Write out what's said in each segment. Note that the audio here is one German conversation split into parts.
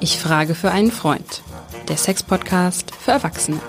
Ich frage für einen Freund. Der Sex-Podcast für Erwachsene.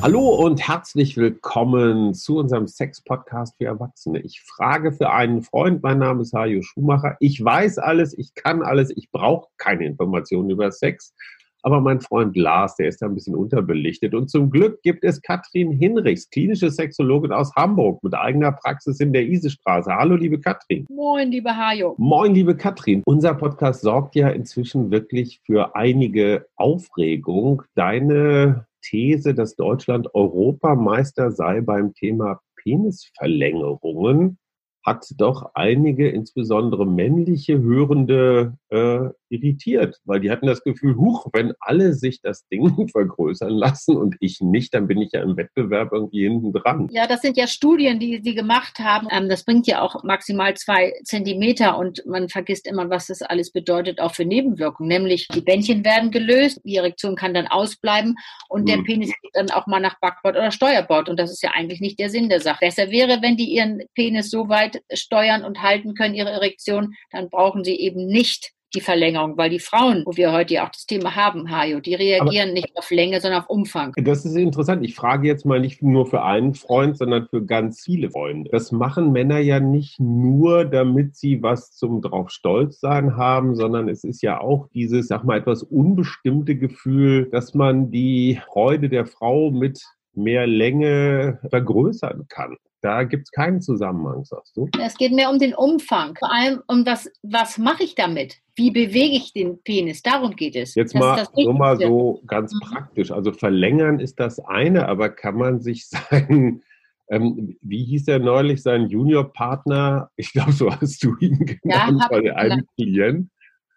Hallo und herzlich willkommen zu unserem Sex-Podcast für Erwachsene. Ich frage für einen Freund. Mein Name ist Hajo Schumacher. Ich weiß alles, ich kann alles, ich brauche keine Informationen über Sex. Aber mein Freund Lars, der ist da ein bisschen unterbelichtet. Und zum Glück gibt es Katrin Hinrichs, klinische Sexologin aus Hamburg mit eigener Praxis in der Isestraße. Hallo, liebe Katrin. Moin, liebe Hajo. Moin, liebe Katrin. Unser Podcast sorgt ja inzwischen wirklich für einige Aufregung. Deine These, dass Deutschland Europameister sei beim Thema Penisverlängerungen, hat doch einige, insbesondere männliche Hörende, äh, irritiert, weil die hatten das Gefühl, huch, wenn alle sich das Ding vergrößern lassen und ich nicht, dann bin ich ja im Wettbewerb irgendwie hinten dran. Ja, das sind ja Studien, die sie gemacht haben. Ähm, das bringt ja auch maximal zwei Zentimeter und man vergisst immer, was das alles bedeutet, auch für Nebenwirkungen. Nämlich die Bändchen werden gelöst, die Erektion kann dann ausbleiben und hm. der Penis geht dann auch mal nach Backbord oder Steuerbord und das ist ja eigentlich nicht der Sinn der Sache. Besser wäre, wenn die ihren Penis so weit steuern und halten können, ihre Erektion, dann brauchen sie eben nicht die Verlängerung, weil die Frauen, wo wir heute ja auch das Thema haben, Hajo, die reagieren Aber nicht auf Länge, sondern auf Umfang. Das ist interessant. Ich frage jetzt mal nicht nur für einen Freund, sondern für ganz viele Freunde. Das machen Männer ja nicht nur, damit sie was zum drauf stolz sein haben, sondern es ist ja auch dieses, sag mal, etwas unbestimmte Gefühl, dass man die Freude der Frau mit mehr Länge vergrößern kann. Da gibt es keinen Zusammenhang, sagst du? Es geht mehr um den Umfang. Vor allem um das, was mache ich damit? Wie bewege ich den Penis? Darum geht es. Jetzt das mal, so mal so ganz mhm. praktisch. Also verlängern ist das eine, aber kann man sich sein, ähm, wie hieß er neulich, sein Juniorpartner, ich glaube, so hast du ihn genannt, ja, bei einem Klient,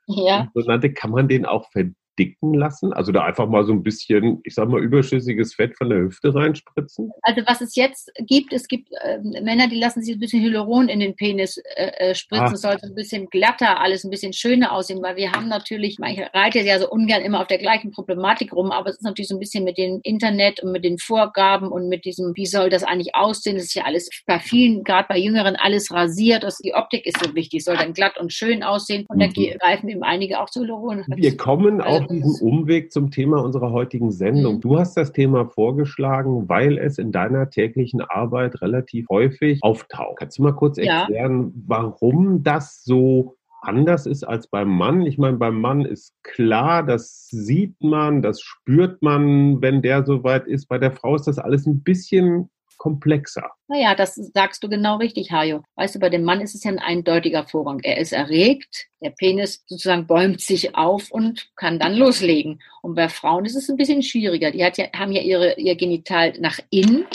ja. so nannte, kann man den auch verdienen? Dicken lassen? Also da einfach mal so ein bisschen, ich sag mal, überschüssiges Fett von der Hüfte reinspritzen? Also was es jetzt gibt, es gibt äh, Männer, die lassen sich ein bisschen Hyaluron in den Penis äh, äh spritzen. Ah. Es sollte ein bisschen glatter, alles ein bisschen schöner aussehen, weil wir haben natürlich, ich reite ja so ungern immer auf der gleichen Problematik rum, aber es ist natürlich so ein bisschen mit dem Internet und mit den Vorgaben und mit diesem, wie soll das eigentlich aussehen? Das ist ja alles bei vielen, gerade bei Jüngeren, alles rasiert. Also die Optik ist so wichtig, soll dann glatt und schön aussehen. Und mhm. da greifen eben einige auch zu Hyaluron. Wir kommen also, auf diesen Umweg zum Thema unserer heutigen Sendung. Mhm. Du hast das Thema vorgeschlagen, weil es in deiner täglichen Arbeit relativ häufig auftaucht. Kannst du mal kurz erklären, ja. warum das so anders ist als beim Mann. Ich meine, beim Mann ist klar, das sieht man, das spürt man, wenn der soweit ist. Bei der Frau ist das alles ein bisschen komplexer. Naja, das sagst du genau richtig, Hajo. Weißt du, bei dem Mann ist es ja ein eindeutiger Vorgang. Er ist erregt, der Penis sozusagen bäumt sich auf und kann dann loslegen. Und bei Frauen ist es ein bisschen schwieriger. Die ja, haben ja ihre, ihr Genital nach innen.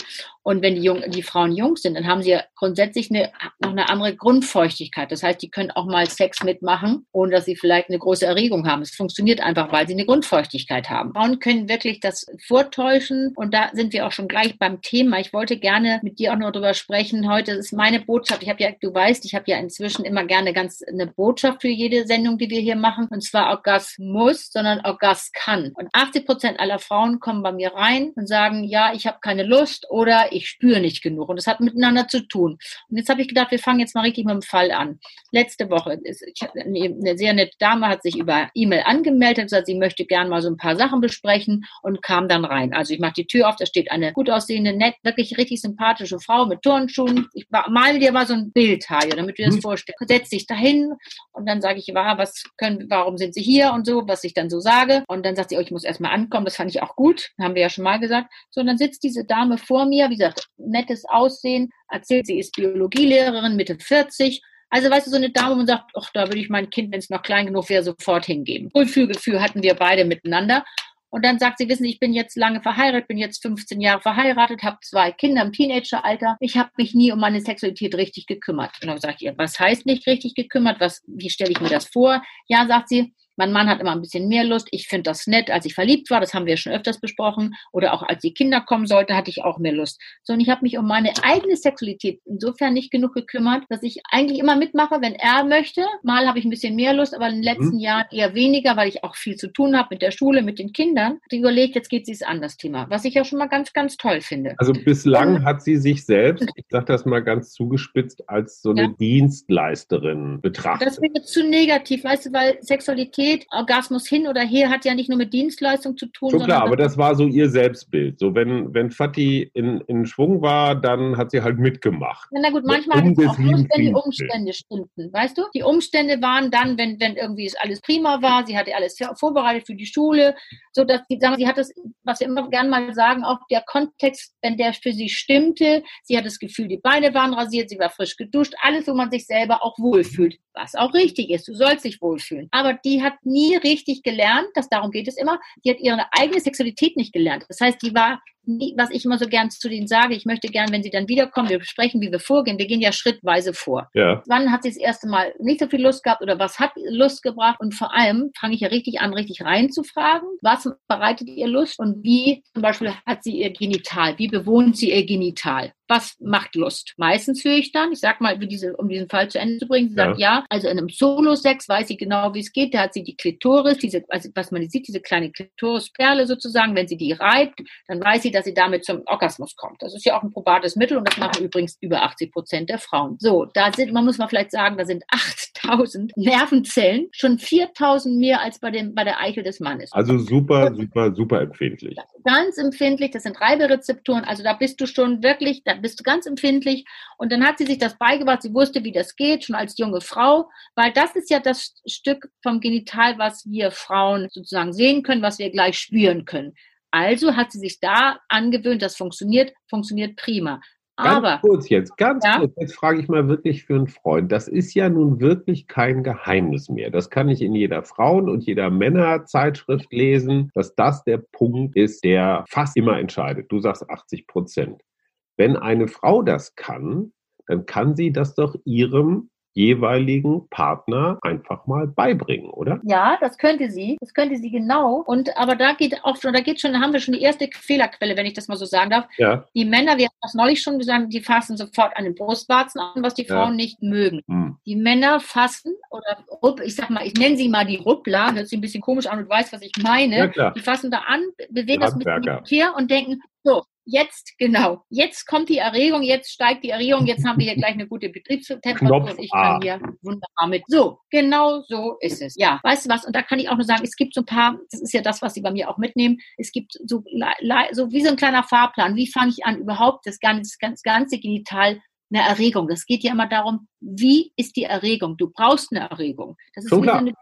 Und wenn die, Jung, die Frauen jung sind, dann haben sie ja grundsätzlich eine, noch eine andere Grundfeuchtigkeit. Das heißt, die können auch mal Sex mitmachen, ohne dass sie vielleicht eine große Erregung haben. Es funktioniert einfach, weil sie eine Grundfeuchtigkeit haben. Frauen können wirklich das vortäuschen. Und da sind wir auch schon gleich beim Thema. Ich wollte gerne mit dir auch noch nur drüber sprechen. Heute ist meine Botschaft. Ich habe ja, du weißt, ich habe ja inzwischen immer gerne ganz eine Botschaft für jede Sendung, die wir hier machen. Und zwar Orgasmus, sondern Orgas kann. Und 80 Prozent aller Frauen kommen bei mir rein und sagen, ja, ich habe keine Lust oder ich spüre nicht genug. Und das hat miteinander zu tun. Und jetzt habe ich gedacht, wir fangen jetzt mal richtig mit dem Fall an. Letzte Woche ist eine sehr nette Dame hat sich über E-Mail angemeldet, gesagt, sie möchte gerne mal so ein paar Sachen besprechen und kam dann rein. Also ich mache die Tür auf, da steht eine gut aussehende, nett, wirklich richtig sympathische Frau Frau mit Turnschuhen. Ich male dir mal so ein Bild, Hajo, damit du dir das mhm. vorstellst. Setz dich dahin und dann sage ich, was können, warum sind sie hier und so, was ich dann so sage. Und dann sagt sie, oh, ich muss erstmal ankommen. Das fand ich auch gut. Haben wir ja schon mal gesagt. So, und dann sitzt diese Dame vor mir, wie gesagt, nettes Aussehen, erzählt, sie ist Biologielehrerin, Mitte 40. Also, weißt du, so eine Dame, man sagt, ach, da würde ich mein Kind, wenn es noch klein genug wäre, sofort hingeben. Wohlfühlgefühl hatten wir beide miteinander. Und dann sagt sie, wissen Sie, ich bin jetzt lange verheiratet, bin jetzt 15 Jahre verheiratet, habe zwei Kinder im Teenageralter. Ich habe mich nie um meine Sexualität richtig gekümmert. Und dann sagt ihr, was heißt nicht richtig gekümmert? Was, wie stelle ich mir das vor? Ja, sagt sie, Mein Mann hat immer ein bisschen mehr Lust. Ich finde das nett, als ich verliebt war. Das haben wir schon öfters besprochen. Oder auch als die Kinder kommen sollten, hatte ich auch mehr Lust. So, und ich habe mich um meine eigene Sexualität insofern nicht genug gekümmert, dass ich eigentlich immer mitmache, wenn er möchte. Mal habe ich ein bisschen mehr Lust, aber in den letzten mhm. Jahren eher weniger, weil ich auch viel zu tun habe mit der Schule, mit den Kindern. Ich überlegt, jetzt geht sie es an das Thema, was ich ja schon mal ganz, ganz toll finde. Also bislang hat sie sich selbst, ich sage das mal ganz zugespitzt, als so eine ja. Dienstleisterin betrachtet. Das wäre zu negativ, weißt du, weil Sexualität, Orgasmus hin oder her, hat ja nicht nur mit Dienstleistung zu tun. Schon klar, aber das war so ihr Selbstbild. So, wenn, wenn Fatih in, in Schwung war, dann hat sie halt mitgemacht. Na gut, manchmal um auch Lust, wenn die Umstände stimmten. Weißt du? Die Umstände waren dann, wenn, wenn irgendwie alles prima war, sie hatte alles vorbereitet für die Schule, so dass sie, sagen, sie hat das, was wir immer gerne mal sagen, auch der Kontext, wenn der für sie stimmte, sie hat das Gefühl, die Beine waren rasiert, sie war frisch geduscht, alles, wo man sich selber auch wohlfühlt, was auch richtig ist. Du sollst dich wohlfühlen. Aber die hat nie richtig gelernt, dass darum geht es immer. Die hat ihre eigene Sexualität nicht gelernt. Das heißt, die war was ich immer so gern zu denen sage, ich möchte gern, wenn sie dann wiederkommen, wir besprechen, wie wir vorgehen. Wir gehen ja schrittweise vor. Ja. Wann hat sie das erste Mal nicht so viel Lust gehabt oder was hat Lust gebracht? Und vor allem fange ich ja richtig an, richtig reinzufragen. Was bereitet ihr Lust und wie zum Beispiel hat sie ihr Genital? Wie bewohnt sie ihr Genital? was macht Lust? Meistens höre ich dann, ich sag mal, diese, um diesen Fall zu Ende zu bringen, sie ja. sagt ja, also in einem Solo-Sex weiß sie genau, wie es geht. Da hat sie die Klitoris, diese, also was man sieht, diese kleine Klitorisperle sozusagen, wenn sie die reibt, dann weiß sie, dass sie damit zum Orgasmus kommt. Das ist ja auch ein probates Mittel und das machen übrigens über 80 Prozent der Frauen. So, da sind, man muss mal vielleicht sagen, da sind 8000 Nervenzellen, schon 4000 mehr als bei dem, bei der Eichel des Mannes. Also super, super, super empfindlich. Ganz empfindlich, das sind Reiberezeptoren, also da bist du schon wirklich, da bist du ganz empfindlich. Und dann hat sie sich das beigebracht, sie wusste, wie das geht, schon als junge Frau, weil das ist ja das Stück vom Genital, was wir Frauen sozusagen sehen können, was wir gleich spüren können. Also hat sie sich da angewöhnt, das funktioniert, funktioniert prima. Ganz Aber, kurz jetzt, ganz ja? kurz, jetzt frage ich mal wirklich für einen Freund. Das ist ja nun wirklich kein Geheimnis mehr. Das kann ich in jeder Frauen- und jeder Männerzeitschrift lesen, dass das der Punkt ist, der fast immer entscheidet. Du sagst 80 Prozent. Wenn eine Frau das kann, dann kann sie das doch ihrem jeweiligen Partner einfach mal beibringen, oder? Ja, das könnte sie. Das könnte sie genau. Und aber da geht auch schon, da geht schon, da haben wir schon die erste Fehlerquelle, wenn ich das mal so sagen darf. Ja. Die Männer, wir haben das neulich schon gesagt, die fassen sofort an den Brustwarzen an, was die Frauen ja. nicht mögen. Hm. Die Männer fassen oder ich sag mal, ich nenne sie mal die Ruppler, hört sich ein bisschen komisch an und weiß, was ich meine. Ja, die fassen da an, bewegen das mit dem Tier und denken, so, jetzt, genau, jetzt kommt die Erregung, jetzt steigt die Erregung, jetzt haben wir hier gleich eine gute Betriebstemperatur und ich kann hier wunderbar mit. So, genau so ist es. Ja, weißt du was? Und da kann ich auch nur sagen, es gibt so ein paar, das ist ja das, was Sie bei mir auch mitnehmen, es gibt so, so wie so ein kleiner Fahrplan. Wie fange ich an, überhaupt das ganze, das ganze Genital eine Erregung. Das geht ja immer darum, wie ist die Erregung? Du brauchst eine Erregung. Das ist wie so eine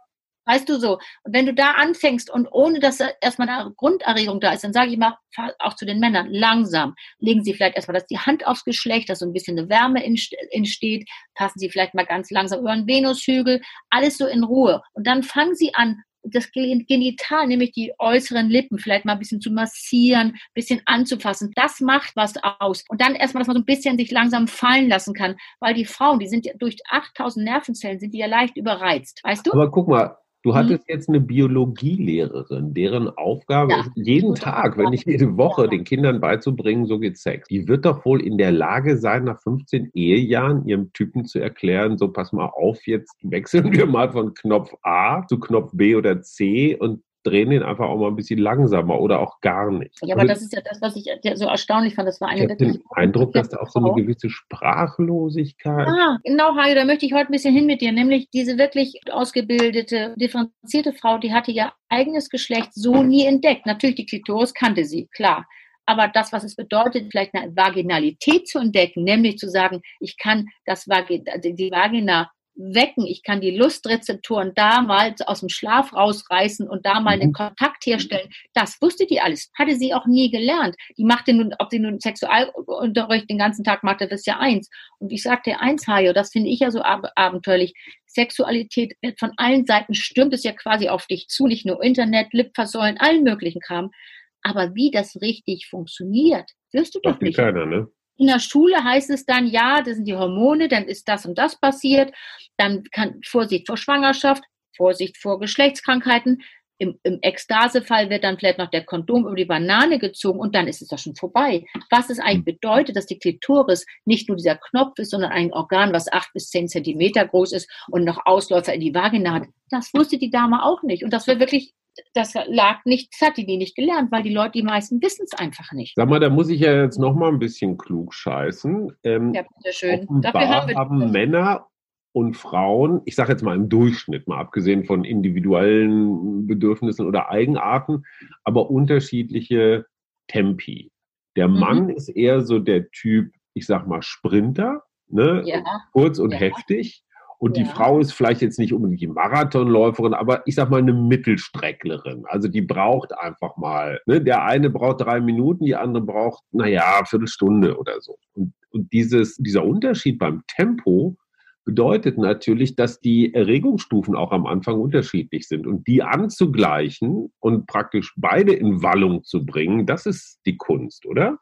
Weißt du so? Und wenn du da anfängst und ohne dass erstmal eine Grunderregung da ist, dann sage ich mal, auch zu den Männern, langsam. Legen Sie vielleicht erstmal dass die Hand aufs Geschlecht, dass so ein bisschen eine Wärme entsteht. Passen Sie vielleicht mal ganz langsam über den Venushügel. Alles so in Ruhe. Und dann fangen Sie an, das Genital, nämlich die äußeren Lippen, vielleicht mal ein bisschen zu massieren, ein bisschen anzufassen. Das macht was aus. Und dann erstmal, dass man so ein bisschen sich langsam fallen lassen kann, weil die Frauen, die sind ja durch 8000 Nervenzellen, sind die ja leicht überreizt. Weißt du? Aber guck mal, Du mhm. hattest jetzt eine Biologielehrerin, deren Aufgabe ja. ist, jeden Tag, wenn nicht jede Woche, den Kindern beizubringen, so geht Sex. Die wird doch wohl in der Lage sein, nach 15 Ehejahren ihrem Typen zu erklären, so pass mal auf, jetzt wechseln wir mal von Knopf A zu Knopf B oder C und drehen den einfach auch mal ein bisschen langsamer oder auch gar nicht. Ja, aber also, das ist ja das, was ich so erstaunlich fand. Das war eine ich habe den Eindruck, dass da auch so eine gewisse Sprachlosigkeit. Ah, genau, Hajo, da möchte ich heute ein bisschen hin mit dir. Nämlich diese wirklich ausgebildete, differenzierte Frau, die hatte ihr eigenes Geschlecht so nie entdeckt. Natürlich, die Klitoris kannte sie, klar. Aber das, was es bedeutet, vielleicht eine Vaginalität zu entdecken, nämlich zu sagen, ich kann das Vagina, die Vagina wecken, ich kann die Lustrezeptoren da mal aus dem Schlaf rausreißen und da mal mhm. den Kontakt herstellen. Das wusste die alles, hatte sie auch nie gelernt. Die machte nun, ob sie nun Sexualunterricht den ganzen Tag machte, das ist ja eins. Und ich sagte eins, Hajo, das finde ich ja so ab abenteuerlich. Sexualität wird von allen Seiten stürmt es ja quasi auf dich zu, nicht nur Internet, Lipversäulen, allen möglichen Kram. Aber wie das richtig funktioniert, wirst du doch nicht. Keiner, ne? In der Schule heißt es dann, ja, das sind die Hormone, dann ist das und das passiert, dann kann Vorsicht vor Schwangerschaft. Vorsicht vor Geschlechtskrankheiten. Im, Im Ekstasefall wird dann vielleicht noch der Kondom über die Banane gezogen und dann ist es doch schon vorbei. Was es eigentlich hm. bedeutet, dass die Klitoris nicht nur dieser Knopf ist, sondern ein Organ, was acht bis zehn Zentimeter groß ist und noch Ausläufer in die Vagina hat, das wusste die Dame auch nicht. Und das wäre wirklich das lag nicht, das hat die nie nicht gelernt, weil die Leute, die meisten wissen es einfach nicht. Sag mal, da muss ich ja jetzt noch mal ein bisschen klug scheißen. Ähm, ja, bitteschön. Dafür haben, wir haben Männer und Frauen, ich sage jetzt mal im Durchschnitt, mal abgesehen von individuellen Bedürfnissen oder Eigenarten, aber unterschiedliche Tempi. Der mhm. Mann ist eher so der Typ, ich sag mal, Sprinter, ne? Ja. kurz und ja. heftig. Und ja. die Frau ist vielleicht jetzt nicht unbedingt die Marathonläuferin, aber ich sag mal eine Mittelstrecklerin. Also die braucht einfach mal. Ne? Der eine braucht drei Minuten, die andere braucht, naja, Viertelstunde oder so. Und, und dieses, dieser Unterschied beim Tempo bedeutet natürlich, dass die Erregungsstufen auch am Anfang unterschiedlich sind. Und die anzugleichen und praktisch beide in Wallung zu bringen, das ist die Kunst, oder?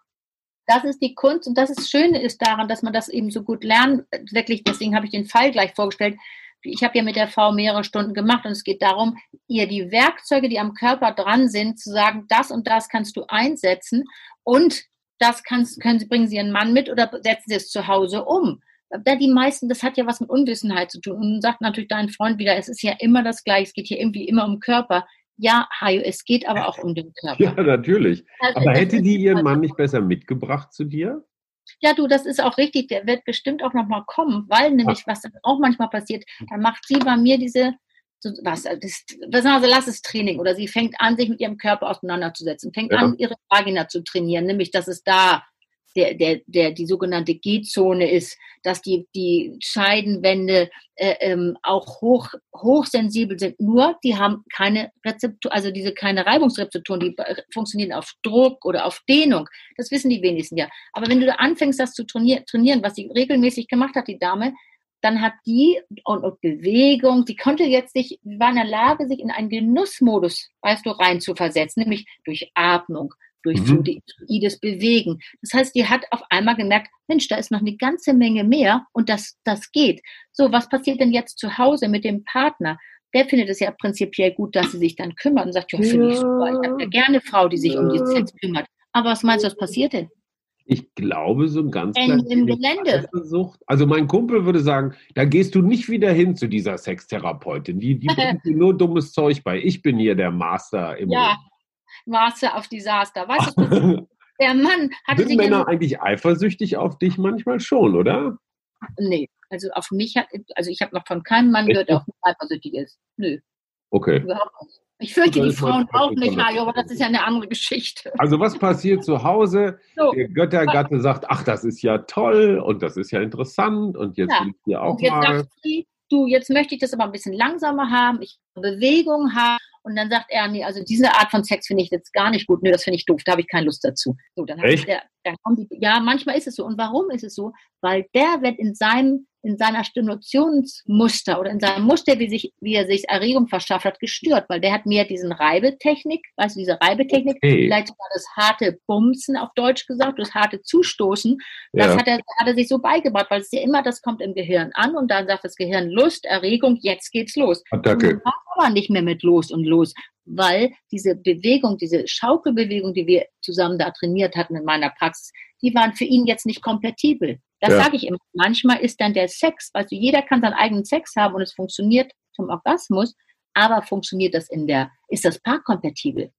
Das ist die Kunst und das ist Schöne ist daran, dass man das eben so gut lernt. Wirklich, deswegen habe ich den Fall gleich vorgestellt. Ich habe ja mit der Frau mehrere Stunden gemacht und es geht darum, ihr die Werkzeuge, die am Körper dran sind, zu sagen, das und das kannst du einsetzen und das kannst, können Sie, bringen Sie Ihren Mann mit oder setzen Sie es zu Hause um da die meisten, das hat ja was mit Unwissenheit zu tun. Und sagt natürlich dein Freund wieder, es ist ja immer das Gleiche, es geht hier irgendwie immer um Körper. Ja, Hajo, es geht aber auch um den Körper. Ja, natürlich. Also, aber hätte die ihren Mann nicht besser mitgebracht zu dir? Ja, du, das ist auch richtig. Der wird bestimmt auch nochmal kommen, weil nämlich, Ach. was dann auch manchmal passiert, dann macht sie bei mir diese, was, das, was also lass es Training oder sie fängt an, sich mit ihrem Körper auseinanderzusetzen, fängt ja. an, ihre Vagina zu trainieren, nämlich, dass es da der, der, der die sogenannte G-Zone ist, dass die, die Scheidenwände äh, ähm, auch hoch, hochsensibel sind. Nur die haben keine Rezeptoren, also diese keine Reibungsrezeptoren, die funktionieren auf Druck oder auf Dehnung. Das wissen die wenigsten ja. Aber wenn du da anfängst, das zu trainieren, trainieren was sie regelmäßig gemacht hat, die Dame, dann hat die und, und Bewegung, die konnte jetzt sich, war in der Lage, sich in einen Genussmodus, weißt du, rein zu versetzen, nämlich durch Atmung, durch mhm. fluides Bewegen. Das heißt, die hat auf einmal gemerkt, Mensch, da ist noch eine ganze Menge mehr und das, das geht. So, was passiert denn jetzt zu Hause mit dem Partner? Der findet es ja prinzipiell gut, dass sie sich dann kümmert und sagt, ja, finde ich super, ich habe ja gerne eine Frau, die sich um die Sex kümmert. Aber was meinst du, was passiert denn? Ich glaube, so ein ganz in, im Gelände. Also mein Kumpel würde sagen, da gehst du nicht wieder hin zu dieser Sextherapeutin. Die, die bringt dir nur dummes Zeug bei. Ich bin hier der Master im Ja, Maße auf Desaster. Weißt du, der Mann hatte Sind Männer eigentlich eifersüchtig auf dich manchmal schon, oder? Nee, also auf mich hat, also ich habe noch von keinem Mann gehört, der auf mich eifersüchtig ist. Nö. Okay. Überhaupt nicht. Ich fürchte die Frauen auch nicht, Mario, aber das ist ja eine andere Geschichte. Also was passiert zu Hause? So, der Göttergatte sagt, ach, das ist ja toll und das ist ja interessant und jetzt ja. will ich dir auch und jetzt mal. Sagt sie, du, jetzt möchte ich das aber ein bisschen langsamer haben, ich Bewegung haben und dann sagt er, nee, also diese Art von Sex finde ich jetzt gar nicht gut. Nee, das finde ich doof, da habe ich keine Lust dazu. So, dann, Echt? Der, dann kommt die, ja, manchmal ist es so. Und warum ist es so? Weil der wird in seinem in seiner Stimulationsmuster oder in seinem Muster, wie, sich, wie er sich Erregung verschafft hat, gestört, weil der hat mehr diesen Reibetechnik, weißt du, diese Reibetechnik, okay. vielleicht sogar das harte Bumsen auf Deutsch gesagt, das harte Zustoßen, das ja. hat, er, hat er sich so beigebracht, weil es ja immer, das kommt im Gehirn an und dann sagt das Gehirn Lust, Erregung, jetzt geht's los. Attacke. Und aber nicht mehr mit los und los, weil diese Bewegung, diese Schaukelbewegung, die wir zusammen da trainiert hatten in meiner Praxis, die waren für ihn jetzt nicht kompatibel. Das ja. sage ich immer. Manchmal ist dann der Sex, also jeder kann seinen eigenen Sex haben und es funktioniert zum Orgasmus, aber funktioniert das in der, ist das paarkompatibel?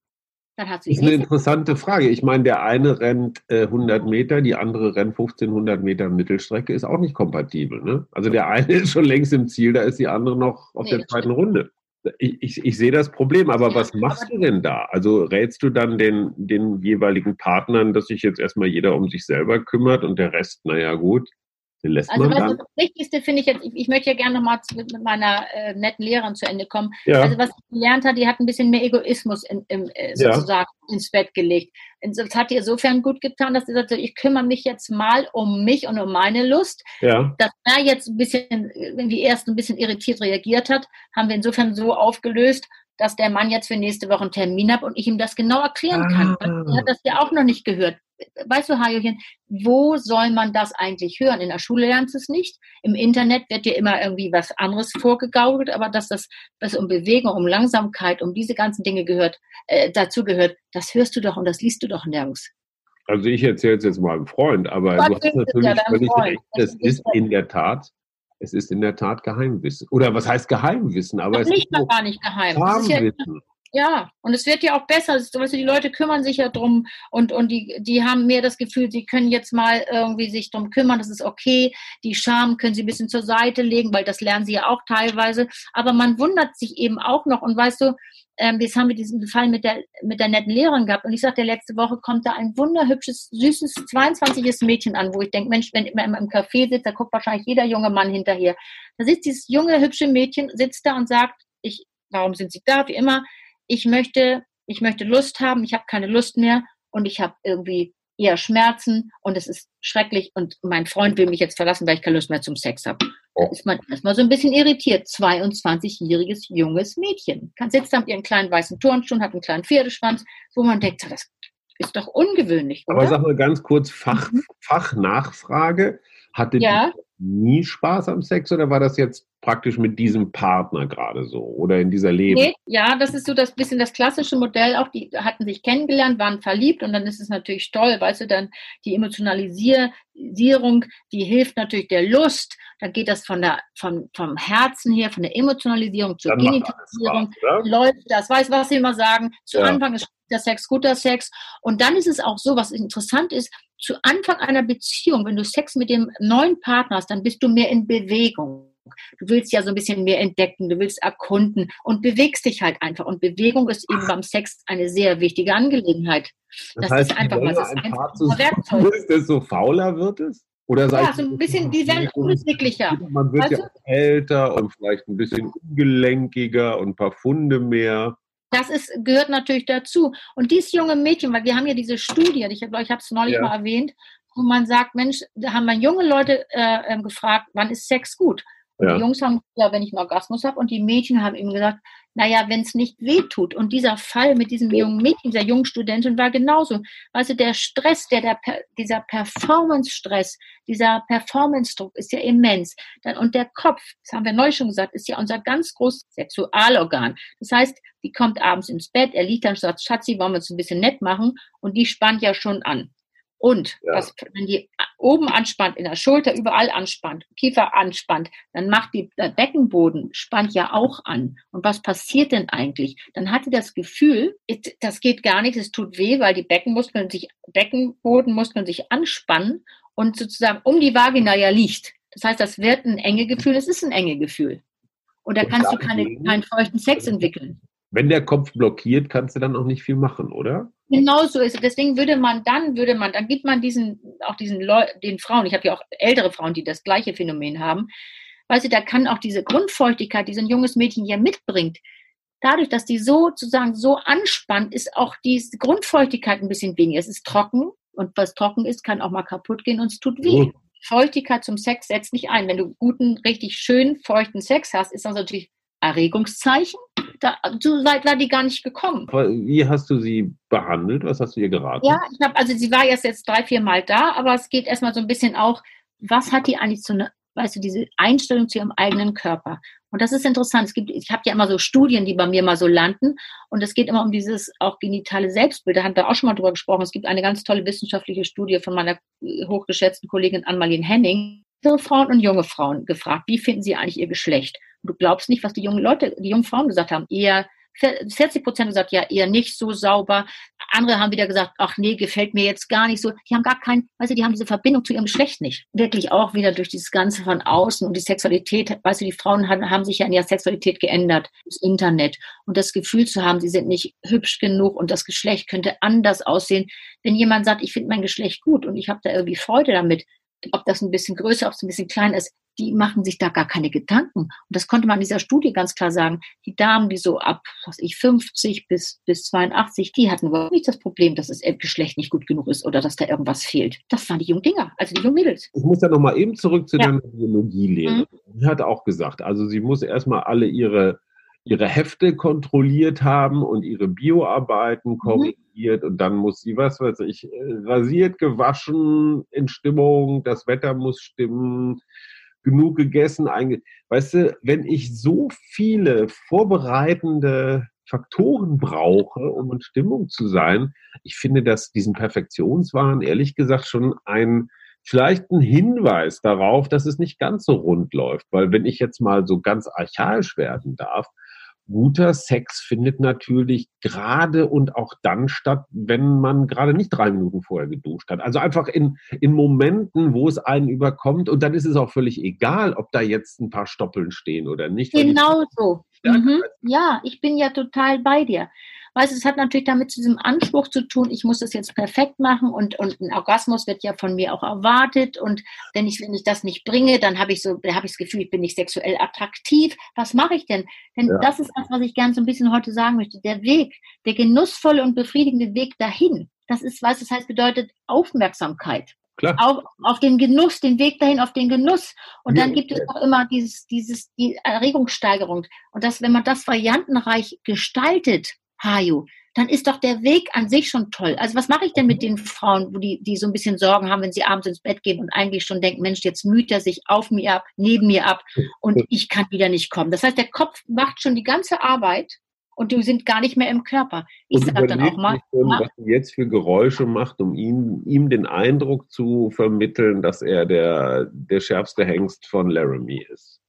Dann hat sie das ist eine interessante Frage. Ich meine, der eine rennt äh, 100 Meter, die andere rennt 1500 Meter Mittelstrecke, ist auch nicht kompatibel. Ne? Also der eine ist schon längst im Ziel, da ist die andere noch auf nee, der zweiten stimmt. Runde ich, ich, ich sehe das Problem, aber was machst du denn da? Also rätst du dann den, den jeweiligen Partnern, dass sich jetzt erstmal jeder um sich selber kümmert und der Rest, naja gut, den lässt also man das Wichtigste finde ich jetzt, ich, ich, möchte ja gerne nochmal mit, mit meiner äh, netten Lehrerin zu Ende kommen. Ja. Also was ich gelernt habe, die hat ein bisschen mehr Egoismus in, in, äh, sozusagen ja. ins Bett gelegt. Und das hat ihr insofern gut getan, dass sie sagte, ich kümmere mich jetzt mal um mich und um meine Lust. Ja. Dass er jetzt ein bisschen, irgendwie erst ein bisschen irritiert reagiert hat, haben wir insofern so aufgelöst, dass der Mann jetzt für nächste Woche einen Termin hat und ich ihm das genau erklären kann. Ah. Er hat das ja auch noch nicht gehört. weißt du, Hajochen, wo soll man das eigentlich hören? In der Schule lernst du es nicht. Im Internet wird dir immer irgendwie was anderes vorgegaukelt, aber dass das, was um Bewegung, um Langsamkeit, um diese ganzen Dinge gehört, äh, dazu gehört, das hörst du doch und das liest du doch nirgends. Also ich erzähle es jetzt mal einem Freund, aber Gott du hast natürlich ja völlig recht. Es ist in der Tat, es ist in der Tat Geheimwissen. Oder was heißt Geheimwissen? Aber es nicht ist gar nicht geheim. Ist ja, und es wird ja auch besser. Ist- Weißt die Leute kümmern sich ja drum und, und die, die haben mehr das Gefühl, sie können jetzt mal irgendwie sich drum kümmern, das ist okay. Die Scham können sie ein bisschen zur Seite legen, weil das lernen sie ja auch teilweise. Aber man wundert sich eben auch noch und weißt du, ähm, jetzt haben wir diesen Fall mit der, mit der netten Lehrerin gehabt und ich sagte, letzte Woche kommt da ein wunderhübsches, süßes, 22-jähriges Mädchen an, wo ich denke, Mensch, wenn man im Café sitzt, da guckt wahrscheinlich jeder junge Mann hinterher. Da sitzt dieses junge, hübsche Mädchen, sitzt da und sagt, ich, warum sind Sie da? Wie immer, ich möchte, ich möchte Lust haben, ich habe keine Lust mehr und ich habe irgendwie eher Schmerzen und es ist schrecklich und mein Freund will mich jetzt verlassen, weil ich keine Lust mehr zum Sex habe. Da Oh. ist man erstmal so ein bisschen irritiert. 22-jähriges junges Mädchen. Kann sitzt da mit ihren kleinen weißen Turnschuhen, hat einen kleinen Pferdeschwanz, wo man denkt, das ist doch ungewöhnlich, oder? Aber sag mal ganz kurz, Fach, Mhm. Fachnachfrage. Hatte Ja. die nie Spaß am Sex oder war das jetzt praktisch mit diesem Partner gerade so? Oder in dieser Leben? Nee, ja, das ist so das bisschen das klassische Modell. Auch die hatten sich kennengelernt, waren verliebt und dann ist es natürlich toll, weißt du, dann die Emotionalisierung, die hilft natürlich der Lust. Dann geht das von der, vom, vom Herzen her, von der Emotionalisierung zur Dann Genitalisierung. Spaß, läuft das, weiß, was sie immer sagen. Zu Ja. Anfang ist der Sex guter Sex. Und dann ist es auch so, was interessant ist, zu Anfang einer Beziehung, wenn du Sex mit dem neuen Partner hast, dann bist du mehr in Bewegung. Du willst ja so ein bisschen mehr entdecken, du willst erkunden und bewegst dich halt einfach. Und Bewegung ist eben beim Sex eine sehr wichtige Angelegenheit. Das ist je einfach mal länger das ein Werkzeug. ist, desto fauler wird es? Oder Ja, so ein bisschen, die werden unbeweglicher. Man wird Weißt ja älter und vielleicht ein bisschen ungelenkiger und ein paar Funde mehr. Das ist, gehört natürlich dazu. Und dieses junge Mädchen, weil wir haben ja diese Studie, ich glaube, ich habe es neulich Ja. mal erwähnt, wo man sagt, Mensch, da haben wir junge Leute äh, ähm, gefragt, wann ist Sex gut? Ja. die Jungs haben gesagt, ja, wenn ich einen Orgasmus habe. Und die Mädchen haben ihm gesagt, naja, wenn es nicht weh tut. Und dieser Fall mit diesem jungen Mädchen, dieser jungen Studentin war genauso. Weißt du, der Stress, der, der dieser Performance-Stress, dieser Performance-Druck ist ja immens. Dann, und der Kopf, das haben wir neulich schon gesagt, ist ja unser ganz großes Sexualorgan. Das heißt, die kommt abends ins Bett, er liegt dann und sagt, Schatzi, wollen wir uns ein bisschen nett machen? Und die spannt ja schon an. Und Ja. was, wenn die oben anspannt, in der Schulter überall anspannt, Kiefer anspannt, dann macht die, der Beckenboden spannt ja auch an. Und was passiert denn eigentlich? Dann hat die das Gefühl, das geht gar nicht, es tut weh, weil die Beckenmuskeln sich, Beckenbodenmuskeln sich anspannen und sozusagen um die Vagina ja liegt. Das heißt, das wird ein enge Gefühl, es ist ein enge Gefühl. Und da Und kannst du keine, keinen feuchten Sex entwickeln. Wenn der Kopf blockiert, kannst du dann auch nicht viel machen, oder? Genau so ist es. Deswegen würde man dann, würde man, dann gibt man diesen, auch diesen Leu den Frauen, ich habe ja auch ältere Frauen, die das gleiche Phänomen haben, weißt du, da kann auch diese Grundfeuchtigkeit, die so ein junges Mädchen ja mitbringt, dadurch, dass die so sozusagen so anspannt, ist auch diese Grundfeuchtigkeit ein bisschen weniger. Es ist trocken und was trocken ist, kann auch mal kaputt gehen und es tut weh. Mhm. Feuchtigkeit zum Sex setzt nicht ein. Wenn du guten, richtig schön feuchten Sex hast, ist das natürlich Erregungszeichen. Da, so weit war die gar nicht gekommen. Wie hast du sie behandelt? Was hast du ihr geraten? Ja, ich habe, also sie war erst jetzt drei, vier Mal da, aber es geht erstmal so ein bisschen auch, was hat die eigentlich so eine, weißt du, diese Einstellung zu ihrem eigenen Körper? Und das ist interessant. Es gibt, ich habe ja immer so Studien, die bei mir mal so landen. Und es geht immer um dieses auch genitale Selbstbild. Da haben wir auch schon mal drüber gesprochen. Es gibt eine ganz tolle wissenschaftliche Studie von meiner äh, hochgeschätzten Kollegin Anmalin Henning. Ältere Frauen und junge Frauen gefragt, wie finden sie eigentlich ihr Geschlecht? Und du glaubst nicht, was die jungen Leute, die jungen Frauen gesagt haben. Eher 40 Prozent gesagt, ja, eher nicht so sauber. Andere haben wieder gesagt, ach nee, gefällt mir jetzt gar nicht so. Die haben gar kein, weißt du, die haben diese Verbindung zu ihrem Geschlecht nicht. Wirklich auch wieder durch dieses Ganze von außen und die Sexualität. Weißt du, die Frauen haben, haben sich ja in ihrer Sexualität geändert, das Internet. Und das Gefühl zu haben, sie sind nicht hübsch genug und das Geschlecht könnte anders aussehen. Wenn jemand sagt, ich finde mein Geschlecht gut und ich habe da irgendwie Freude damit, ob das ein bisschen größer, ob es ein bisschen kleiner ist, die machen sich da gar keine Gedanken. Und das konnte man in dieser Studie ganz klar sagen. Die Damen, die so ab, was ich, 50 bis, bis 82, die hatten überhaupt nicht das Problem, dass das Geschlecht nicht gut genug ist oder dass da irgendwas fehlt. Das waren die jungen Dinger, also die jungen Mädels. Ich muss ja nochmal eben zurück zu Ja. deiner Biologielehrerin. Die hat auch gesagt, also sie muss erstmal alle ihre, ihre Hefte kontrolliert haben und ihre Bioarbeiten korrigiert trainiert und dann muss sie, was weiß ich, rasiert, gewaschen, in Stimmung, das Wetter muss stimmen, genug gegessen, einge weißt du, wenn ich so viele vorbereitende Faktoren brauche, um in Stimmung zu sein, ich finde, dass diesen Perfektionswahn ehrlich gesagt schon ein vielleicht ein Hinweis darauf, dass es nicht ganz so rund läuft. Weil wenn ich jetzt mal so ganz archaisch werden darf, guter Sex findet natürlich gerade und auch dann statt, wenn man gerade nicht drei Minuten vorher geduscht hat. Also einfach in, in Momenten, wo es einen überkommt und dann ist es auch völlig egal, ob da jetzt ein paar Stoppeln stehen oder nicht. Genau so. Mhm. Ja, ich bin ja total bei dir. Weißt du, es hat natürlich damit zu diesem Anspruch zu tun, ich muss das jetzt perfekt machen und, und ein Orgasmus wird ja von mir auch erwartet und wenn ich, wenn ich das nicht bringe, dann habe ich so, habe ich das Gefühl, ich bin nicht sexuell attraktiv. Was mache ich denn? Denn ja. das ist das, was ich gerne so ein bisschen heute sagen möchte. Der Weg, der genussvolle und befriedigende Weg dahin, das ist, was das heißt, bedeutet Aufmerksamkeit. Klar. Auf, auf den Genuss, den Weg dahin, auf den Genuss. Und ja, dann gibt es auch immer dieses, dieses, die Erregungssteigerung. Und das, wenn man das variantenreich gestaltet, Hajo, dann ist doch der Weg an sich schon toll. Also was mache ich denn mit den Frauen, wo die, die so ein bisschen Sorgen haben, wenn sie abends ins Bett gehen und eigentlich schon denken, Mensch, jetzt müht er sich auf mir ab, neben mir ab und ich kann wieder nicht kommen. Das heißt, der Kopf macht schon die ganze Arbeit und du sind gar nicht mehr im Körper. Ich sage dann auch mal. Schon, was er jetzt für Geräusche macht, um ihm, ihm den Eindruck zu vermitteln, dass er der, der schärfste Hengst von Laramie ist.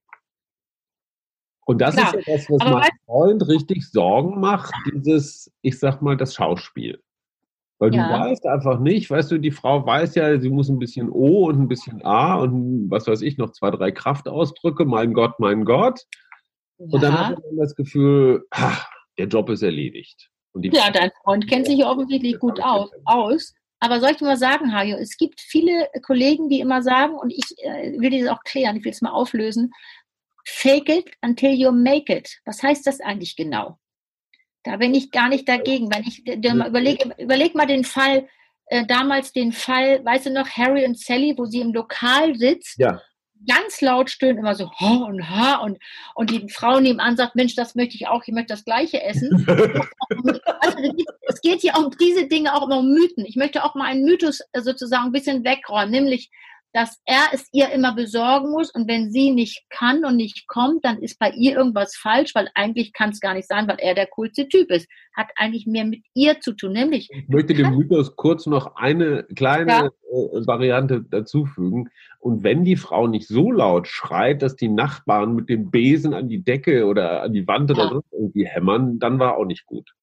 Und das Klar. ist ja das, was Aber mein Freund richtig Sorgen macht, dieses, ich sag mal, das Schauspiel. Weil ja. du weißt einfach nicht, weißt du, die Frau weiß ja, sie muss ein bisschen O und ein bisschen A und was weiß ich, noch zwei, drei Kraftausdrücke, mein Gott, mein Gott. Ja. Und dann hat man das Gefühl, ach, der Job ist erledigt. ja, dein Freund kennt sich offensichtlich gut aus, aus. Aber soll ich mal sagen, Hajo, es gibt viele Kollegen, die immer sagen, und ich äh, will das auch klären, ich will es mal auflösen, fake it until you make it. Was heißt das eigentlich genau? Da bin ich gar nicht dagegen. Wenn ich überlege, überleg mal den Fall, äh, damals den Fall, weißt du noch, Harry und Sally, wo sie im Lokal sitzt ja ganz laut stöhnen, immer so ha und ha und, und die Frau nebenan sagt, Mensch, das möchte ich auch, ich möchte das gleiche essen. also, es geht hier um diese Dinge auch immer um Mythen. Ich möchte auch mal einen Mythos äh, sozusagen ein bisschen wegräumen, nämlich dass er es ihr immer besorgen muss und wenn sie nicht kann und nicht kommt, dann ist bei ihr irgendwas falsch, weil eigentlich kann es gar nicht sein, weil er der coolste Typ ist. Hat eigentlich mehr mit ihr zu tun, nämlich. Ich möchte dem Mythos kurz noch eine kleine ja. äh, Variante dazufügen. Und wenn die Frau nicht so laut schreit, dass die Nachbarn mit dem Besen an die Decke oder an die Wand ja. oder sonst irgendwie hämmern, dann war auch nicht gut.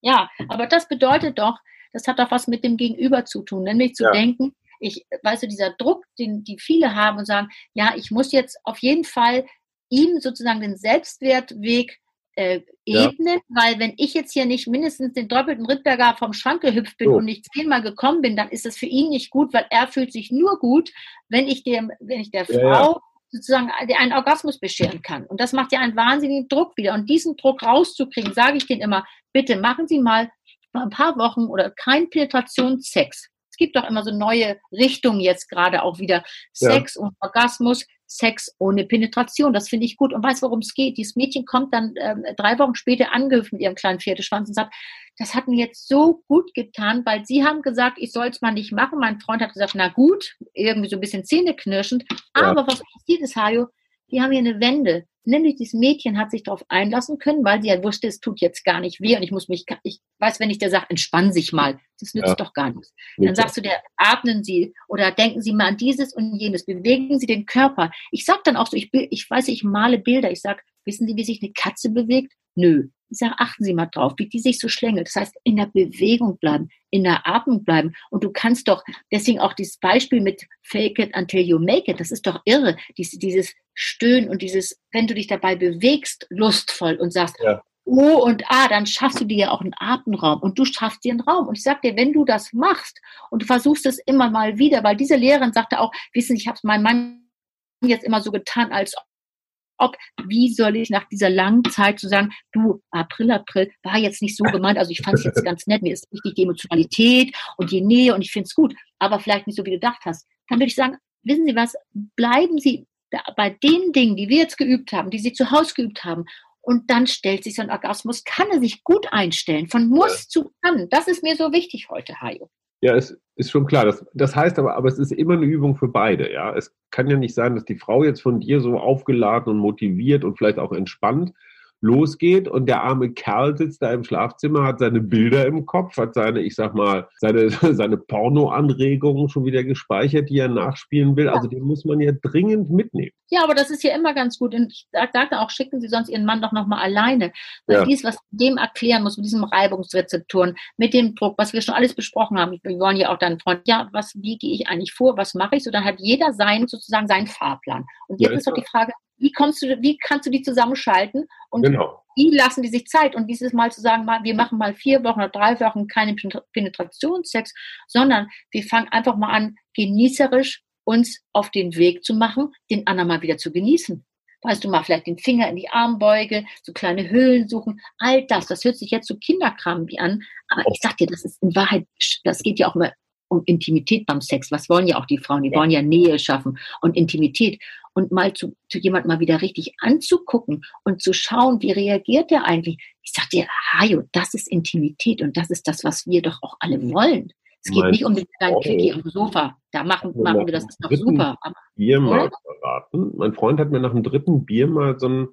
Ja, aber das bedeutet doch, das hat doch was mit dem Gegenüber zu tun, nämlich zu ja. denken, ich, weißt du, dieser Druck, den die viele haben und sagen, ja, ich muss jetzt auf jeden Fall ihm sozusagen den Selbstwertweg äh, ebnen, ja. weil wenn ich jetzt hier nicht mindestens den doppelten Rittberger vom Schrank gehüpft bin oh. und nicht zehnmal gekommen bin, dann ist das für ihn nicht gut, weil er fühlt sich nur gut, wenn ich dem, wenn ich der ja, Frau ja. sozusagen einen Orgasmus bescheren kann. Und das macht ja einen wahnsinnigen Druck wieder. Und diesen Druck rauszukriegen, sage ich denen immer, bitte machen Sie mal ein paar Wochen oder kein Penetrationssex. Es gibt doch immer so neue Richtungen jetzt gerade auch wieder. Sex ja. und Orgasmus, Sex ohne Penetration. Das finde ich gut. Und weiß, worum es geht. Dieses Mädchen kommt dann ähm, drei Wochen später angehüpft mit ihrem kleinen Pferdeschwanz und sagt, das hat mir jetzt so gut getan, weil sie haben gesagt, ich soll es mal nicht machen. Mein Freund hat gesagt, na gut, irgendwie so ein bisschen zähneknirschend. Aber ja. was passiert ist, Hajo, die haben hier eine Wende. Nämlich dieses Mädchen hat sich darauf einlassen können, weil sie ja wusste, es tut jetzt gar nicht weh und ich muss mich, ich weiß, wenn ich dir sage, entspann sich mal, das nützt ja. doch gar nichts. Dann sagst du dir, atmen Sie oder denken Sie mal an dieses und jenes, bewegen Sie den Körper. Ich sag dann auch so, ich, ich weiß, ich male Bilder, ich sag, wissen Sie, wie sich eine Katze bewegt? Nö. Ich sage, achten Sie mal drauf, wie die sich so schlängelt. Das heißt, in der Bewegung bleiben, in der Atmung bleiben. Und du kannst doch, deswegen auch dieses Beispiel mit Fake it until you make it, das ist doch irre. Dies, dieses Stöhnen und dieses, wenn du dich dabei bewegst, lustvoll und sagst, ja. O und A, dann schaffst du dir ja auch einen Atemraum und du schaffst dir einen Raum. Und ich sag dir, wenn du das machst und du versuchst es immer mal wieder, weil diese Lehrerin sagte auch, wissen, ich habe es meinem Mann jetzt immer so getan, als ob, wie soll ich nach dieser langen Zeit zu sagen, du, April, April, war jetzt nicht so gemeint, also ich fand es jetzt ganz nett, mir ist wichtig die Emotionalität und die Nähe und ich finde es gut, aber vielleicht nicht so, wie du gedacht hast. Dann würde ich sagen, wissen Sie was, bleiben Sie bei den Dingen, die wir jetzt geübt haben, die Sie zu Hause geübt haben und dann stellt sich so ein Orgasmus, kann er sich gut einstellen, von muss ja. zu kann. Das ist mir so wichtig heute, Hajo. Ja, es ist schon klar. Das, das heißt aber, aber es ist immer eine Übung für beide. Ja, es kann ja nicht sein, dass die Frau jetzt von dir so aufgeladen und motiviert und vielleicht auch entspannt losgeht und der arme Kerl sitzt da im Schlafzimmer, hat seine Bilder im Kopf, hat seine, ich sag mal, seine, seine Porno-Anregungen schon wieder gespeichert, die er nachspielen will. Also den muss man ja dringend mitnehmen. Ja, aber das ist ja immer ganz gut. Und ich sagte auch, schicken Sie sonst Ihren Mann doch nochmal alleine. Weil ja. dies, was dem erklären muss, mit diesem Reibungsrezeptoren, mit dem Druck, was wir schon alles besprochen haben. Wir wollen ja auch deinen Freund, ja, was, wie gehe ich eigentlich vor, was mache ich? So, dann hat jeder sein, sozusagen seinen Fahrplan. Und jetzt ja, ist doch die Frage, wie kommst du, wie kannst du die zusammenschalten und genau. wie lassen die sich Zeit? Und dieses Mal zu sagen, wir machen mal vier Wochen oder drei Wochen keine Penetrationssex, sondern wir fangen einfach mal an, genießerisch uns auf den Weg zu machen, den anderen mal wieder zu genießen. Weißt du, mal vielleicht den Finger in die Armbeuge, so kleine Höhlen suchen, all das, das hört sich jetzt so Kinderkram wie an, aber ich sag dir, das ist in Wahrheit, das geht ja auch immer um Intimität beim Sex. Was wollen ja auch die Frauen? Die wollen ja Nähe schaffen und Intimität. Und mal zu, zu jemand mal wieder richtig anzugucken und zu schauen, wie reagiert der eigentlich. Ich sag dir, Hajo, das ist Intimität und das ist das, was wir doch auch alle wollen. Es geht mein nicht um den kleinen Quickie dem Sofa. Da machen, machen wir das, ist doch super. Bier mal verraten. Mein Freund hat mir nach dem dritten Bier mal so ein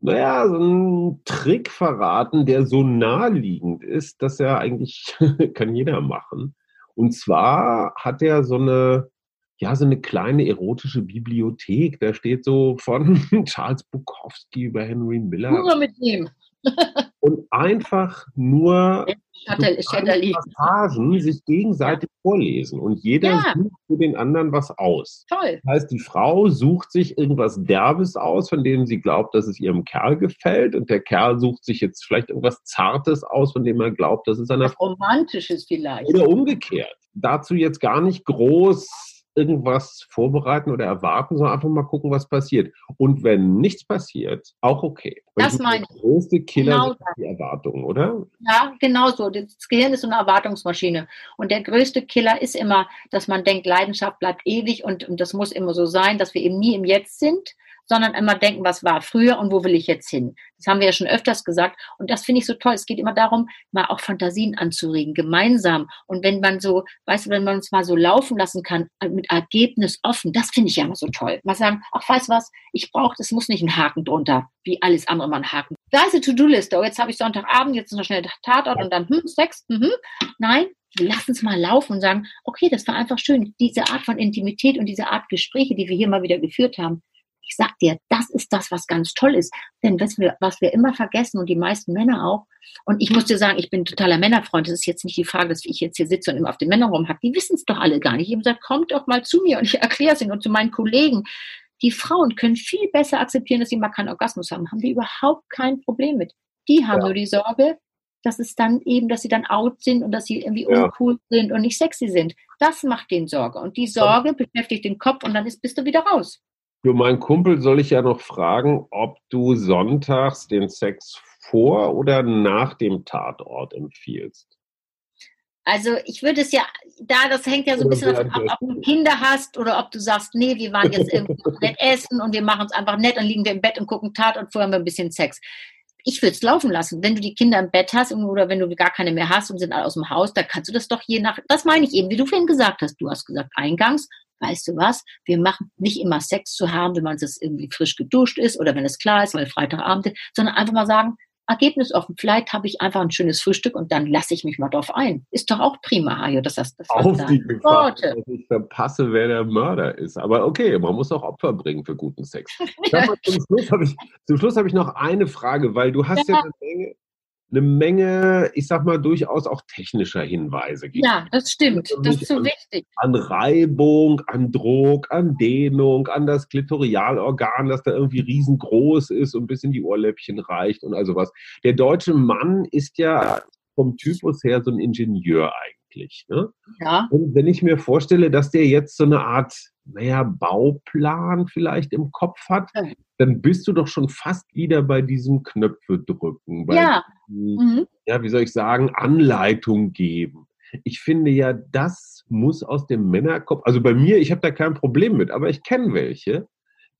naja, so ein Trick verraten, der so naheliegend ist, dass er eigentlich kann jeder machen. Und zwar hat er so eine, ja, so eine kleine erotische Bibliothek. Da steht so von Charles Bukowski über Henry Miller. Nur mit ihm. und einfach nur Passagen sich gegenseitig ja. vorlesen und jeder ja. sucht für den anderen was aus. Toll. Das heißt, die Frau sucht sich irgendwas Derbes aus, von dem sie glaubt, dass es ihrem Kerl gefällt und der Kerl sucht sich jetzt vielleicht irgendwas Zartes aus, von dem er glaubt, dass es einer Frau Romantisches vielleicht. Oder umgekehrt. Dazu jetzt gar nicht groß irgendwas vorbereiten oder erwarten, sondern einfach mal gucken, was passiert. Und wenn nichts passiert, auch okay. Weil das meine ich. Der größte Killer genau sind die Erwartungen, oder? Ja, genau so. Das Gehirn ist so eine Erwartungsmaschine. Und der größte Killer ist immer, dass man denkt, Leidenschaft bleibt ewig und, und das muss immer so sein, dass wir eben nie im Jetzt sind, sondern immer denken, was war früher und wo will ich jetzt hin. Das haben wir ja schon öfters gesagt. Und das finde ich so toll. Es geht immer darum, mal auch Fantasien anzuregen, gemeinsam. Und wenn man so, weißt du, wenn man uns mal so laufen lassen kann, äh, mit Ergebnis offen, das finde ich ja immer so toll. Mal sagen, ach, weißt du was, ich brauche, das muss nicht ein Haken drunter, wie alles andere mal ein Haken. Da ist eine To-Do-Liste. Oh, jetzt habe ich Sonntagabend, jetzt noch schnell Tatort und dann, hm, Sex, mhm. Nein, lass uns mal laufen und sagen, okay, das war einfach schön. Diese Art von Intimität und diese Art Gespräche, die wir hier mal wieder geführt haben, ich sag dir, das ist das, was ganz toll ist. Denn was wir, was wir immer vergessen und die meisten Männer auch, und ich muss dir sagen, ich bin totaler Männerfreund. Das ist jetzt nicht die Frage, dass ich jetzt hier sitze und immer auf den Männer rumhack. Die wissen es doch alle gar nicht. Ich habe gesagt, kommt doch mal zu mir und ich erkläre es ihnen und zu meinen Kollegen. Die Frauen können viel besser akzeptieren, dass sie mal keinen Orgasmus haben. Haben die überhaupt kein Problem mit. Die haben ja. nur die Sorge, dass es dann eben, dass sie dann out sind und dass sie irgendwie ja. uncool sind und nicht sexy sind. Das macht den Sorge. Und die Sorge beschäftigt den Kopf und dann ist, bist du wieder raus. Für meinen Kumpel soll ich ja noch fragen, ob du sonntags den Sex vor oder nach dem Tatort empfiehlst. Also ich würde es ja, da, das hängt ja so ein bisschen davon ab, ob du Kinder hast oder ob du sagst, nee, wir waren jetzt irgendwie nett essen und wir machen es einfach nett und liegen wir im Bett und gucken Tat und vorher haben wir ein bisschen Sex. Ich würde es laufen lassen. Wenn du die Kinder im Bett hast oder wenn du gar keine mehr hast und sind alle aus dem Haus, da kannst du das doch je nach, das meine ich eben, wie du vorhin gesagt hast. Du hast gesagt eingangs, weißt du was, wir machen nicht immer Sex zu haben, wenn man das irgendwie frisch geduscht ist oder wenn es klar ist, weil Freitagabend, sondern einfach mal sagen, Ergebnis offen. Vielleicht habe ich einfach ein schönes Frühstück und dann lasse ich mich mal drauf ein. Ist doch auch prima, Hajo, dass das, das Auf die Gefahr, dass ich verpasse, wer der Mörder ist. Aber okay, man muss auch Opfer bringen für guten Sex. ja. zum Schluss habe ich, hab ich noch eine Frage, weil du hast ja, ja eine Menge, eine Menge, ich sag mal, durchaus auch technischer Hinweise gibt. Ja, das stimmt. Das ist so an, wichtig. An Reibung, an Druck, an Dehnung, an das Klitorialorgan, das da irgendwie riesengroß ist und bis in die Ohrläppchen reicht und also was. Der deutsche Mann ist ja vom Typus her so ein Ingenieur eigentlich. Ne? Ja. Und wenn ich mir vorstelle, dass der jetzt so eine Art, naja, Bauplan vielleicht im Kopf hat, ja dann bist du doch schon fast wieder bei diesem Knöpfe drücken. ja. Diesem, mhm. Ja, wie soll ich sagen, Anleitung geben. Ich finde ja, das muss aus dem Männerkopf, also bei mir, ich habe da kein Problem mit, aber ich kenne welche,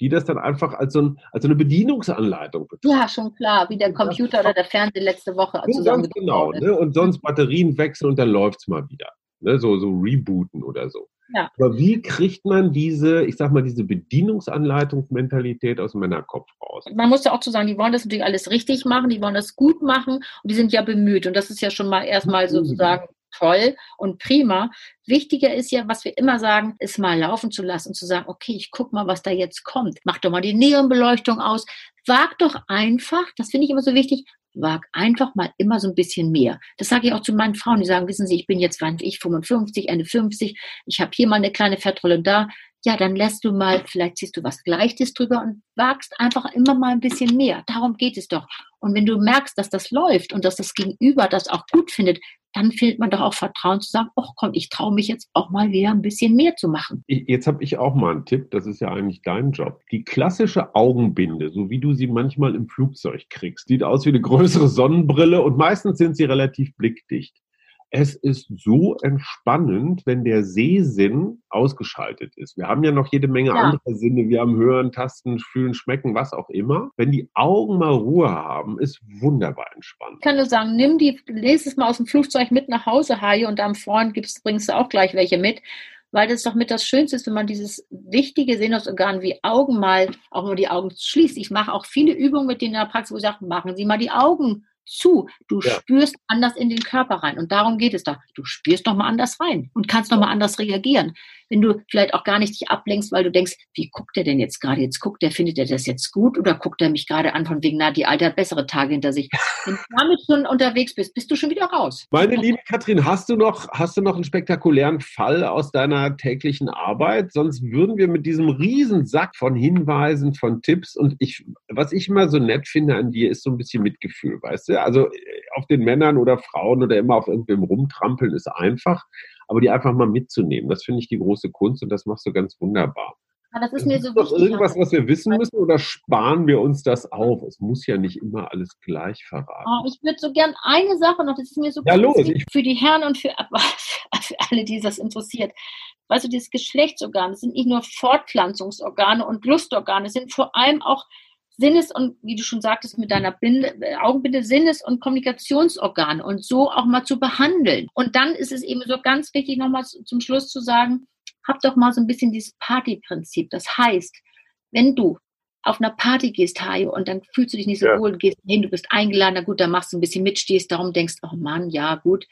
die das dann einfach als so, ein, als so eine Bedienungsanleitung betrachten. Ja, schon klar, wie der Computer oder der Fernseher letzte Woche zusammen. Genau, ne? und sonst Batterien wechseln und dann läuft es mal wieder. Ne? So, so rebooten oder so. Ja. Aber wie kriegt man diese, ich sag mal, diese Bedienungsanleitungsmentalität aus Männerkopf raus? Man muss ja auch zu sagen, die wollen das natürlich alles richtig machen, die wollen das gut machen und die sind ja bemüht. Und das ist ja schon mal erstmal sozusagen toll und prima. Wichtiger ist ja, was wir immer sagen, ist mal laufen zu lassen und zu sagen, okay, ich guck mal, was da jetzt kommt. Mach doch mal die Neonbeleuchtung aus. Wag doch einfach, das finde ich immer so wichtig, wag einfach mal immer so ein bisschen mehr. Das sage ich auch zu meinen Frauen, die sagen, wissen Sie, ich bin jetzt, wann ich 55, Ende 50, ich habe hier mal eine kleine Fettrolle da. Ja, dann lässt du mal, vielleicht ziehst du was Gleiches drüber und wagst einfach immer mal ein bisschen mehr. Darum geht es doch. Und wenn du merkst, dass das läuft und dass das Gegenüber das auch gut findet, dann fehlt man doch auch Vertrauen zu sagen, ach komm, ich traue mich jetzt auch mal wieder ein bisschen mehr zu machen. Jetzt habe ich auch mal einen Tipp, das ist ja eigentlich dein Job. Die klassische Augenbinde, so wie du sie manchmal im Flugzeug kriegst, sieht aus wie eine größere Sonnenbrille und meistens sind sie relativ blickdicht es ist so entspannend, wenn der Sehsinn ausgeschaltet ist. Wir haben ja noch jede Menge ja. andere Sinne. Wir haben Hören, Tasten, Fühlen, Schmecken, was auch immer. Wenn die Augen mal Ruhe haben, ist wunderbar entspannt. Ich kann nur sagen, nimm die, lese es mal aus dem Flugzeug mit nach Hause, Haie, und am Freund gibst, bringst du auch gleich welche mit weil das doch mit das Schönste ist, wenn man dieses wichtige Sehnusorgan wie Augen mal, auch mal die Augen schließt. Ich mache auch viele Übungen mit denen in der Praxis, wo ich sage, machen Sie mal die Augen zu. Du ja. spürst anders in den Körper rein. Und darum geht es doch. Du spürst nochmal anders rein und kannst nochmal anders reagieren. Wenn du vielleicht auch gar nicht dich ablenkst, weil du denkst, wie guckt er denn jetzt gerade? Jetzt guckt er, findet er das jetzt gut oder guckt er mich gerade an von wegen, na, die Alte hat bessere Tage hinter sich. Wenn du damit schon unterwegs bist, bist du schon wieder raus. Meine liebe Katrin, hast du noch, hast du noch einen spektakulären Fall aus deiner täglichen Arbeit? Sonst würden wir mit diesem Riesensack von Hinweisen, von Tipps und ich, was ich immer so nett finde an dir, ist so ein bisschen Mitgefühl, weißt du? Also äh, auf den Männern oder Frauen oder immer auf irgendwem rumtrampeln ist einfach, aber die einfach mal mitzunehmen, das finde ich die große Kunst und das machst du ganz wunderbar. das ist mir so ist wichtig. irgendwas, was wir wissen müssen oder sparen wir uns das auf? Es muss ja nicht immer alles gleich verraten. Oh, ich würde so gern eine Sache noch, das ist mir so ja, los, für die Herren und für, für alle, die das interessiert. Weißt du, dieses Geschlechtsorgan, das sind nicht nur Fortpflanzungsorgane und Lustorgane, es sind vor allem auch Sinnes- und, wie du schon sagtest, mit deiner Binde, Augenbinde Sinnes- und Kommunikationsorgane und so auch mal zu behandeln. Und dann ist es eben so ganz wichtig, nochmal zum Schluss zu sagen, hab doch mal so ein bisschen dieses Partyprinzip. Das heißt, wenn du auf einer Party gehst, Hajo, und dann fühlst du dich nicht so ja. wohl, gehst hin, du bist eingeladen, na gut, dann machst du ein bisschen mit, stehst darum, denkst, oh Mann, ja, gut,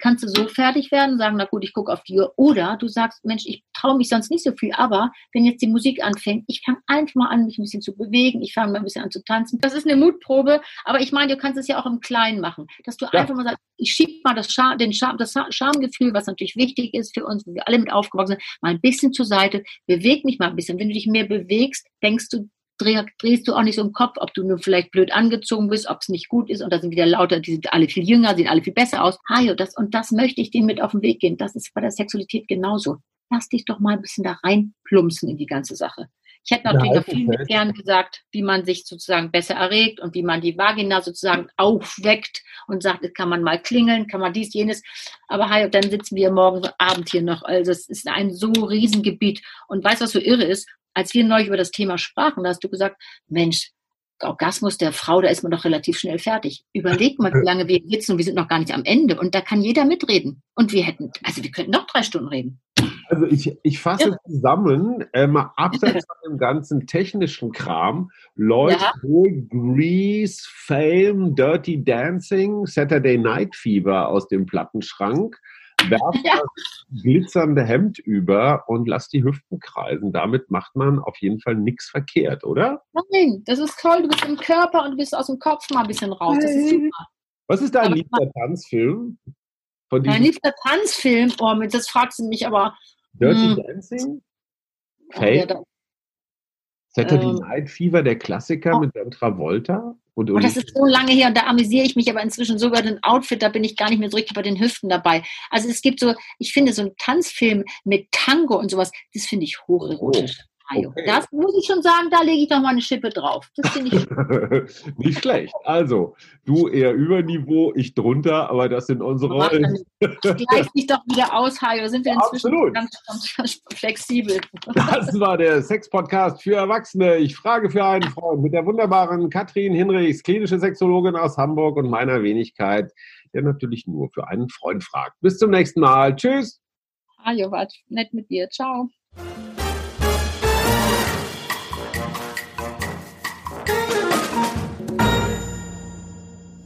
kannst du so fertig werden, sagen, na gut, ich gucke auf die Uhr. Oder du sagst, Mensch, ich traue mich sonst nicht so viel, aber wenn jetzt die Musik anfängt, ich fange einfach mal an, mich ein bisschen zu bewegen, ich fange mal ein bisschen an zu tanzen. Das ist eine Mutprobe, aber ich meine, du kannst es ja auch im Kleinen machen, dass du ja. einfach mal sagst, ich schiebe mal das, Scham, den Scham, das Schamgefühl, was natürlich wichtig ist für uns, wo wir alle mit aufgewachsen sind, mal ein bisschen zur Seite, beweg mich mal ein bisschen. Wenn du dich mehr bewegst, denkst du drehst du auch nicht so im Kopf, ob du nur vielleicht blöd angezogen bist, ob es nicht gut ist und da sind wieder lauter, die sind alle viel jünger, sehen alle viel besser aus. Hajo, das und das möchte ich dir mit auf den Weg gehen. Das ist bei der Sexualität genauso. Lass dich doch mal ein bisschen da reinplumpsen in die ganze Sache. Ich hätte natürlich ja, noch viel mit gern gesagt, wie man sich sozusagen besser erregt und wie man die Vagina sozusagen aufweckt und sagt, kann man mal klingeln, kann man dies, jenes. Aber hey, dann sitzen wir morgen Abend hier noch. Also es ist ein so Riesengebiet. Und weißt du, was so irre ist? Als wir neulich über das Thema sprachen, da hast du gesagt, Mensch, Orgasmus der Frau, da ist man doch relativ schnell fertig. Überleg mal, wie lange wir sitzen und wir sind noch gar nicht am Ende. Und da kann jeder mitreden. Und wir hätten, also wir könnten noch drei Stunden reden. Also ich, ich fasse ja. zusammen, äh, mal abseits von dem ganzen technischen Kram, läuft ja. Grease, Fame, Dirty Dancing, Saturday Night Fever aus dem Plattenschrank werf ja. das glitzernde Hemd über und lass die Hüften kreisen. Damit macht man auf jeden Fall nichts verkehrt, oder? Nein, das ist toll. Du bist im Körper und du bist aus dem Kopf mal ein bisschen raus. Das ist super. Was ist dein liebster Tanzfilm? Mein liebster Tanzfilm? Oh, das fragst du mich aber. Dirty hm. Dancing? Fake? Ja, Saturday ähm, Night Fever, der Klassiker oh. mit Travolta. Und, und, das ist so lange her und da amüsiere ich mich aber inzwischen sogar den Outfit, da bin ich gar nicht mehr so richtig bei den Hüften dabei. Also es gibt so, ich finde so einen Tanzfilm mit Tango und sowas, das finde ich hocherotisch. Okay. Das muss ich schon sagen, da lege ich doch mal eine Schippe drauf. Das finde ich nicht schlecht. Also, du eher über Niveau, ich drunter, aber das sind unsere Rollen. Das gleicht sich doch wieder aus, Hajo. Sind wir inzwischen Absolut. ganz, ganz flexibel. Das war der Sex-Podcast für Erwachsene. Ich frage für einen Freund mit der wunderbaren Katrin Hinrichs, klinische Sexologin aus Hamburg und meiner Wenigkeit, der natürlich nur für einen Freund fragt. Bis zum nächsten Mal. Tschüss. Hajo, war nett mit dir. Ciao.